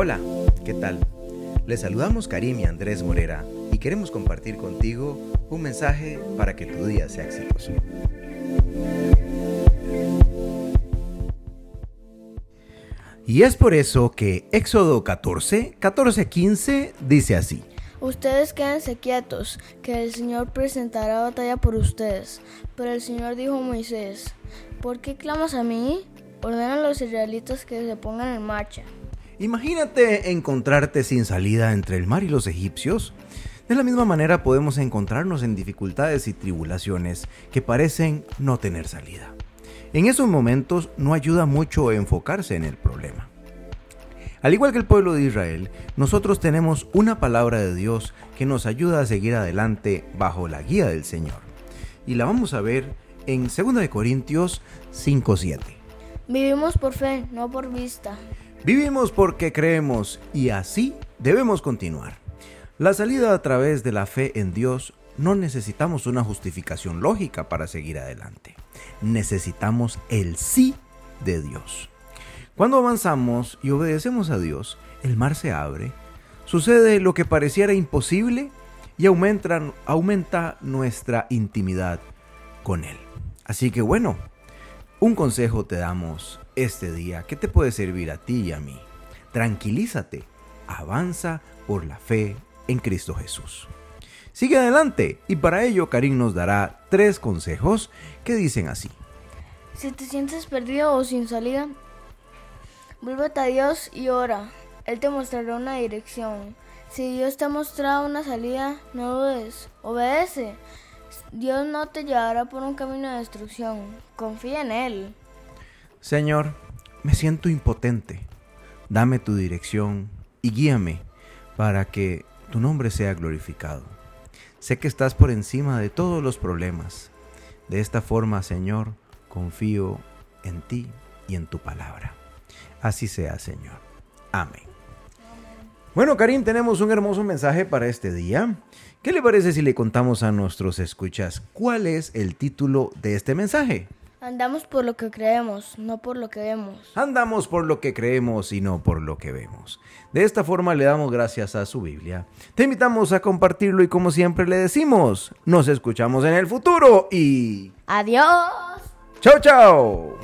Hola, ¿qué tal? Les saludamos Karim y Andrés Morera y queremos compartir contigo un mensaje para que tu día sea exitoso. Y es por eso que Éxodo 14, 14, 15 dice así. Ustedes quédense quietos, que el Señor presentará batalla por ustedes. Pero el Señor dijo a Moisés, ¿por qué clamas a mí? Ordena a los israelitas que se pongan en marcha. Imagínate encontrarte sin salida entre el mar y los egipcios. De la misma manera podemos encontrarnos en dificultades y tribulaciones que parecen no tener salida. En esos momentos no ayuda mucho enfocarse en el problema. Al igual que el pueblo de Israel, nosotros tenemos una palabra de Dios que nos ayuda a seguir adelante bajo la guía del Señor. Y la vamos a ver en 2 Corintios 5:7. Vivimos por fe, no por vista. Vivimos porque creemos y así debemos continuar. La salida a través de la fe en Dios no necesitamos una justificación lógica para seguir adelante. Necesitamos el sí de Dios. Cuando avanzamos y obedecemos a Dios, el mar se abre, sucede lo que pareciera imposible y aumenta, aumenta nuestra intimidad con Él. Así que bueno, un consejo te damos este día que te puede servir a ti y a mí. Tranquilízate, avanza por la fe en Cristo Jesús. Sigue adelante y para ello Karim nos dará tres consejos que dicen así. Si te sientes perdido o sin salida, Vuélvete a Dios y ora. Él te mostrará una dirección. Si Dios te ha mostrado una salida, no dudes. Obedece. Dios no te llevará por un camino de destrucción. Confía en Él. Señor, me siento impotente. Dame tu dirección y guíame para que tu nombre sea glorificado. Sé que estás por encima de todos los problemas. De esta forma, Señor, confío en ti y en tu palabra. Así sea, Señor. Amén. Bueno, Karim, tenemos un hermoso mensaje para este día. ¿Qué le parece si le contamos a nuestros escuchas cuál es el título de este mensaje? Andamos por lo que creemos, no por lo que vemos. Andamos por lo que creemos y no por lo que vemos. De esta forma le damos gracias a su Biblia. Te invitamos a compartirlo y como siempre le decimos, nos escuchamos en el futuro y... Adiós. Chao, chao.